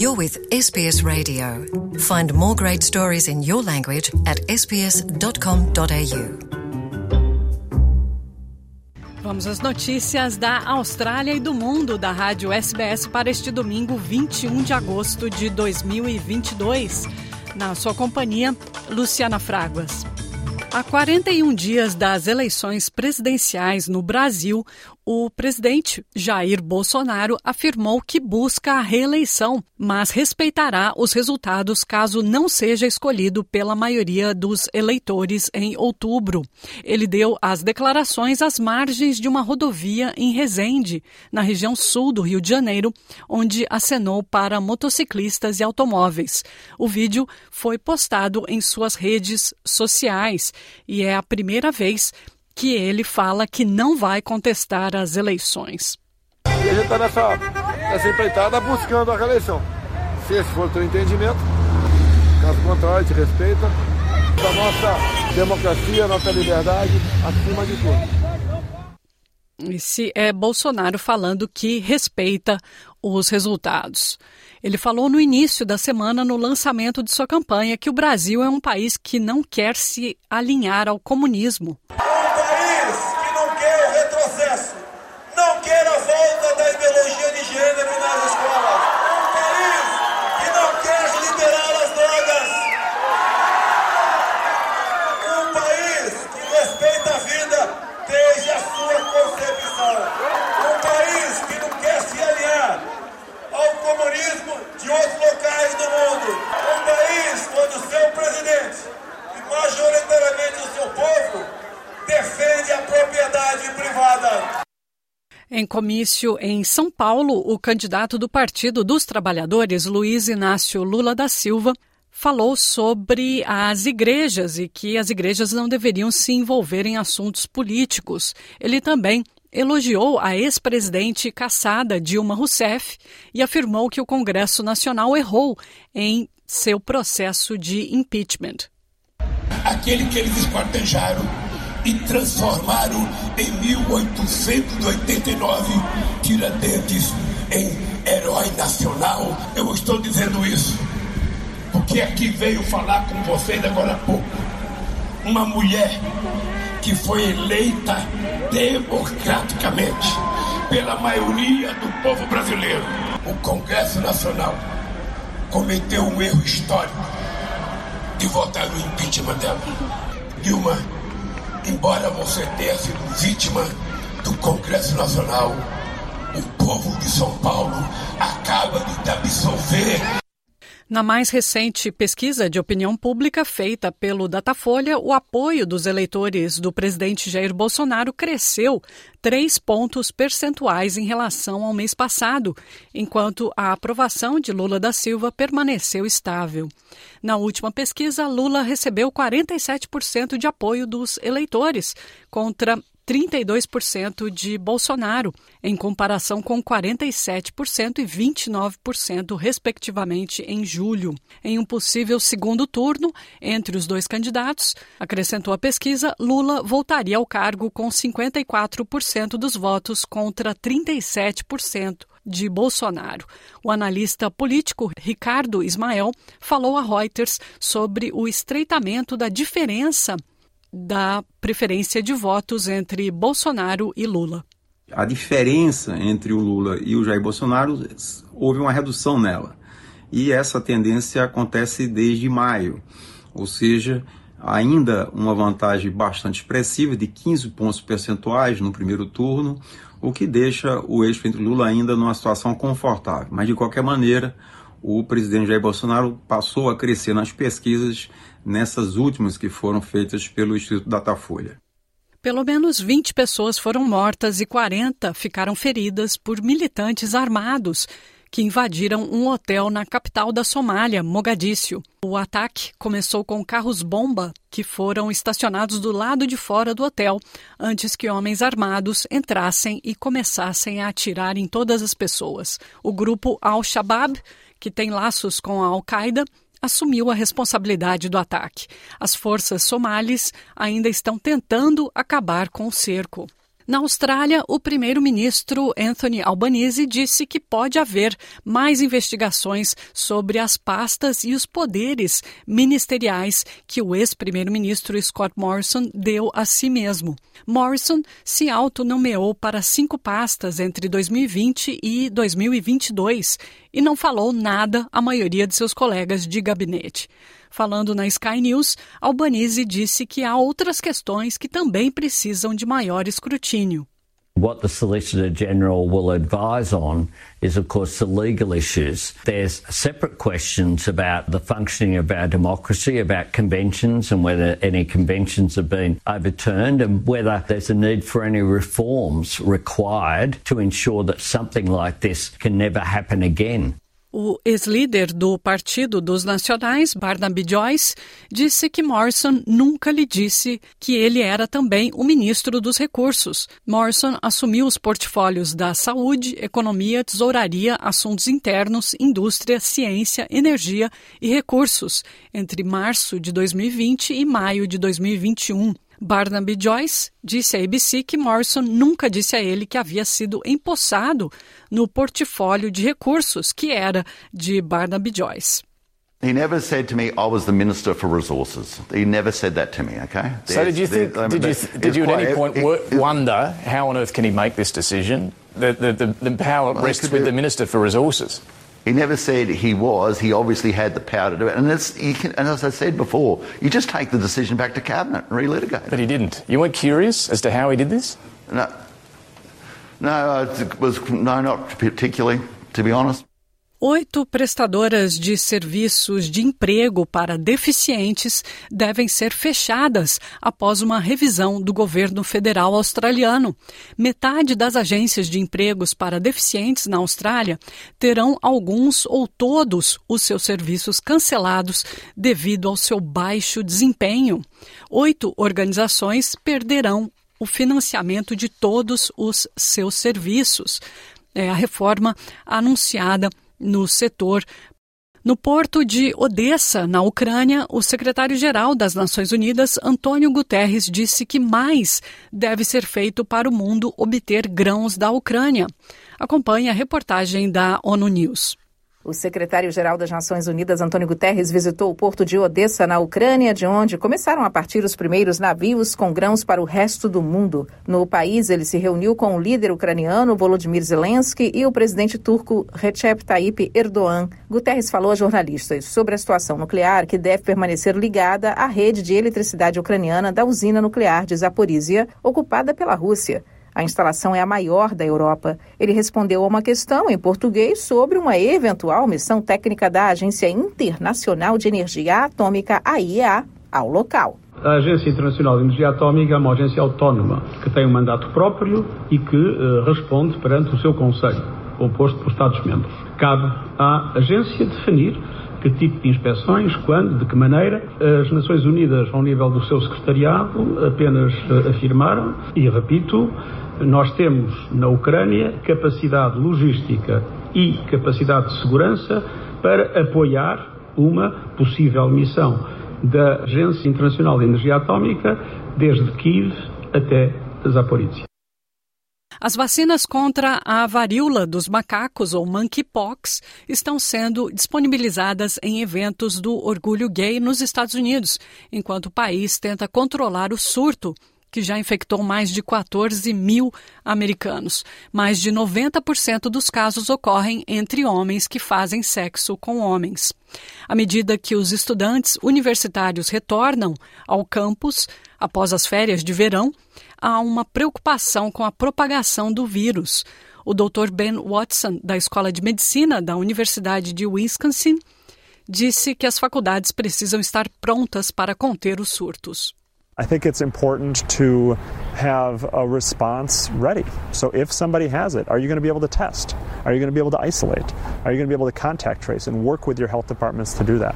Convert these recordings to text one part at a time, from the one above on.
You're with SBS Radio. Find more great stories in your language at sbs.com.au. Vamos às notícias da Austrália e do mundo da Rádio SBS para este domingo, 21 de agosto de 2022. Na sua companhia, Luciana Fraguas. Há 41 dias das eleições presidenciais no Brasil, o presidente Jair Bolsonaro afirmou que busca a reeleição, mas respeitará os resultados caso não seja escolhido pela maioria dos eleitores em outubro. Ele deu as declarações às margens de uma rodovia em Resende, na região sul do Rio de Janeiro, onde acenou para motociclistas e automóveis. O vídeo foi postado em suas redes sociais e é a primeira vez que ele fala que não vai contestar as eleições. E a gente está nessa, nessa empreitada buscando a reeleição. Se esse for o teu entendimento, caso contrário, te respeita. A nossa democracia, a nossa liberdade acima de tudo. Esse é Bolsonaro falando que respeita os resultados. Ele falou no início da semana, no lançamento de sua campanha, que o Brasil é um país que não quer se alinhar ao comunismo. Comício em São Paulo, o candidato do Partido dos Trabalhadores, Luiz Inácio Lula da Silva, falou sobre as igrejas e que as igrejas não deveriam se envolver em assuntos políticos. Ele também elogiou a ex-presidente caçada Dilma Rousseff e afirmou que o Congresso Nacional errou em seu processo de impeachment. Aquele que eles esquartejaram e transformaram em 1889 Tiradentes em herói nacional. Eu estou dizendo isso porque aqui veio falar com vocês agora há pouco uma mulher que foi eleita democraticamente pela maioria do povo brasileiro. O Congresso Nacional cometeu um erro histórico de votar no impeachment dela. Dilma Embora você tenha sido vítima do Congresso Nacional, o povo de São Paulo acaba de te absolver. Na mais recente pesquisa de opinião pública feita pelo Datafolha, o apoio dos eleitores do presidente Jair Bolsonaro cresceu três pontos percentuais em relação ao mês passado, enquanto a aprovação de Lula da Silva permaneceu estável. Na última pesquisa, Lula recebeu 47% de apoio dos eleitores, contra 32% de Bolsonaro, em comparação com 47% e 29%, respectivamente, em julho. Em um possível segundo turno, entre os dois candidatos, acrescentou a pesquisa, Lula voltaria ao cargo com 54% dos votos contra 37% de Bolsonaro. O analista político Ricardo Ismael falou a Reuters sobre o estreitamento da diferença da preferência de votos entre Bolsonaro e Lula. A diferença entre o Lula e o Jair Bolsonaro houve uma redução nela. E essa tendência acontece desde maio, ou seja, ainda uma vantagem bastante expressiva de 15 pontos percentuais no primeiro turno, o que deixa o entre Lula ainda numa situação confortável. Mas de qualquer maneira, o presidente Jair Bolsonaro passou a crescer nas pesquisas nessas últimas que foram feitas pelo Instituto Datafolha. Pelo menos 20 pessoas foram mortas e 40 ficaram feridas por militantes armados que invadiram um hotel na capital da Somália, Mogadíscio. O ataque começou com carros-bomba que foram estacionados do lado de fora do hotel antes que homens armados entrassem e começassem a atirar em todas as pessoas. O grupo Al-Shabaab, que tem laços com a Al-Qaeda, assumiu a responsabilidade do ataque. As forças somalis ainda estão tentando acabar com o cerco. Na Austrália, o primeiro-ministro Anthony Albanese disse que pode haver mais investigações sobre as pastas e os poderes ministeriais que o ex-primeiro-ministro Scott Morrison deu a si mesmo. Morrison se autonomeou para cinco pastas entre 2020 e 2022 e não falou nada à maioria de seus colegas de gabinete. Falando na Sky News, Albanese disse que há outras questões que também precisam de maior escrutínio. What the Solicitor General will advise on is, of course, the legal issues. There's separate questions about the functioning of our democracy, about conventions and whether any conventions have been overturned and whether there's a need for any reforms required to ensure that something like this can never happen again. O ex-líder do Partido dos Nacionais, Barnaby Joyce, disse que Morrison nunca lhe disse que ele era também o ministro dos Recursos. Morrison assumiu os portfólios da Saúde, Economia, Tesouraria, Assuntos Internos, Indústria, Ciência, Energia e Recursos entre março de 2020 e maio de 2021. Barnaby Joyce disse à ABC que Morrison nunca disse a ele que havia sido empossado no portfólio de recursos que era de Barnaby Joyce. He never said to me, "I was the minister for resources." He never said that to me. Okay. So did you think? Did you, did you at any point wonder how on earth can he make this decision? The the, the, the power rests with the minister for resources. He never said he was. He obviously had the power to do it. And, can, and, as I said before, you just take the decision back to cabinet and relitigate. But he didn't. You weren't curious as to how he did this. No, no, it was no, not particularly, to be honest. Oito prestadoras de serviços de emprego para deficientes devem ser fechadas após uma revisão do governo federal australiano. Metade das agências de empregos para deficientes na Austrália terão alguns ou todos os seus serviços cancelados devido ao seu baixo desempenho. Oito organizações perderão o financiamento de todos os seus serviços. É a reforma anunciada no setor. No porto de Odessa, na Ucrânia, o secretário-geral das Nações Unidas, Antônio Guterres, disse que mais deve ser feito para o mundo obter grãos da Ucrânia. Acompanhe a reportagem da ONU News. O secretário-geral das Nações Unidas, Antônio Guterres, visitou o porto de Odessa, na Ucrânia, de onde começaram a partir os primeiros navios com grãos para o resto do mundo. No país, ele se reuniu com o líder ucraniano Volodymyr Zelensky e o presidente turco Recep Tayyip Erdogan. Guterres falou a jornalistas sobre a situação nuclear que deve permanecer ligada à rede de eletricidade ucraniana da usina nuclear de Zaporizhia, ocupada pela Rússia. A instalação é a maior da Europa. Ele respondeu a uma questão em português sobre uma eventual missão técnica da Agência Internacional de Energia Atômica, AIEA, ao local. A Agência Internacional de Energia Atômica é uma agência autónoma que tem um mandato próprio e que uh, responde perante o seu Conselho, composto por Estados-membros. Cabe à agência definir que tipo de inspeções, quando, de que maneira. As Nações Unidas, ao nível do seu secretariado, apenas uh, afirmaram, e repito, nós temos na Ucrânia capacidade logística e capacidade de segurança para apoiar uma possível missão da Agência Internacional de Energia Atômica desde Kiev até Zaporizhia. As vacinas contra a varíola dos macacos, ou monkeypox, estão sendo disponibilizadas em eventos do orgulho gay nos Estados Unidos, enquanto o país tenta controlar o surto que já infectou mais de 14 mil americanos. Mais de 90% dos casos ocorrem entre homens que fazem sexo com homens. À medida que os estudantes universitários retornam ao campus após as férias de verão, há uma preocupação com a propagação do vírus. O Dr. Ben Watson, da Escola de Medicina da Universidade de Wisconsin, disse que as faculdades precisam estar prontas para conter os surtos. I think it's important to have a response ready. So if somebody has it, are you going to be able to test? Are you going to be able to isolate? Are you going to be able to contact trace and work with your health departments to do that?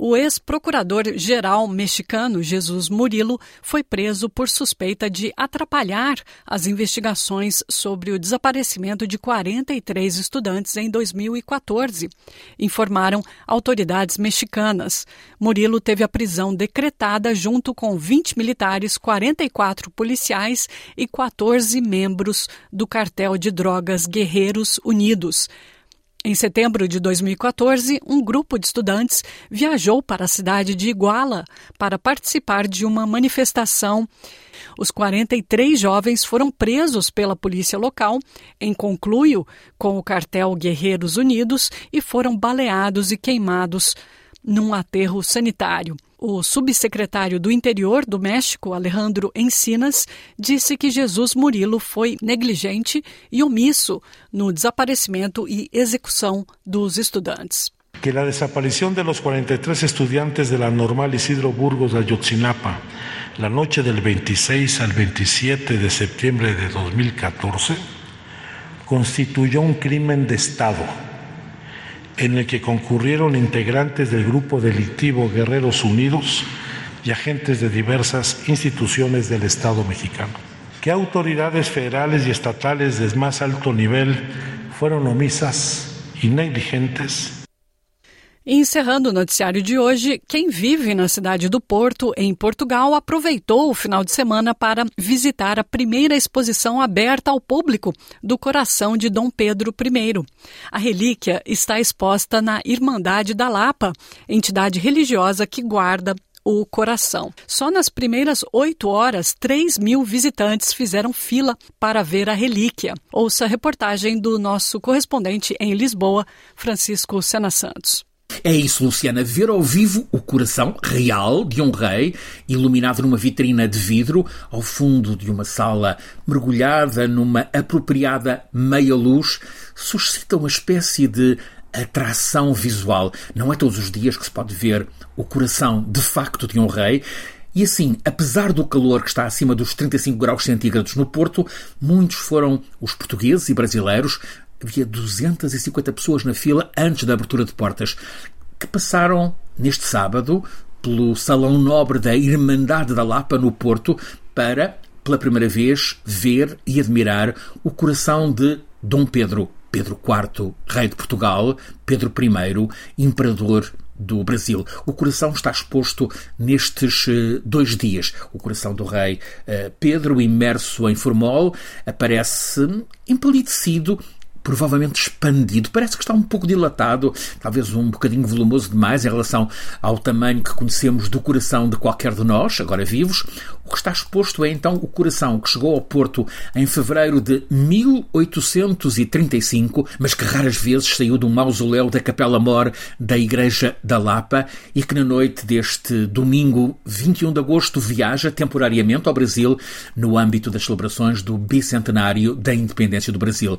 O ex-procurador-geral mexicano Jesus Murilo foi preso por suspeita de atrapalhar as investigações sobre o desaparecimento de 43 estudantes em 2014, informaram autoridades mexicanas. Murilo teve a prisão decretada junto com 20 militares, 44 policiais e 14 membros do cartel de drogas Guerreiros Unidos. Em setembro de 2014, um grupo de estudantes viajou para a cidade de Iguala para participar de uma manifestação. Os 43 jovens foram presos pela polícia local, em concluio com o cartel Guerreiros Unidos, e foram baleados e queimados num aterro sanitário. O subsecretário do Interior do México, Alejandro Encinas, disse que Jesus Murilo foi negligente e omisso no desaparecimento e execução dos estudantes. Que a desaparição de los 43 estudiantes de la Normal Isidro Burgos de Ayotzinapa la noche del 26 al 27 de septiembre de 2014 constituyó un crimen de Estado en el que concurrieron integrantes del grupo delictivo Guerreros Unidos y agentes de diversas instituciones del Estado mexicano. Que autoridades federales y estatales de más alto nivel fueron omisas y negligentes E encerrando o noticiário de hoje, quem vive na cidade do Porto, em Portugal, aproveitou o final de semana para visitar a primeira exposição aberta ao público do coração de Dom Pedro I. A relíquia está exposta na Irmandade da Lapa, entidade religiosa que guarda o coração. Só nas primeiras oito horas, 3 mil visitantes fizeram fila para ver a relíquia. Ouça a reportagem do nosso correspondente em Lisboa, Francisco Sena Santos. É isso, Luciana, ver ao vivo o coração real de um rei, iluminado numa vitrina de vidro, ao fundo de uma sala mergulhada numa apropriada meia-luz, suscita uma espécie de atração visual. Não é todos os dias que se pode ver o coração de facto de um rei. E assim, apesar do calor que está acima dos 35 graus centígrados no Porto, muitos foram os portugueses e brasileiros havia 250 pessoas na fila antes da abertura de portas, que passaram neste sábado pelo Salão Nobre da Irmandade da Lapa, no Porto, para, pela primeira vez, ver e admirar o coração de Dom Pedro, Pedro IV, rei de Portugal, Pedro I, imperador do Brasil. O coração está exposto nestes eh, dois dias. O coração do rei eh, Pedro, imerso em formol, aparece empalidecido provavelmente expandido. Parece que está um pouco dilatado, talvez um bocadinho volumoso demais em relação ao tamanho que conhecemos do coração de qualquer de nós, agora vivos. O que está exposto é então o coração que chegou ao Porto em fevereiro de 1835, mas que raras vezes saiu do mausoléu da Capela Mor da Igreja da Lapa e que na noite deste domingo 21 de agosto viaja temporariamente ao Brasil no âmbito das celebrações do bicentenário da independência do Brasil.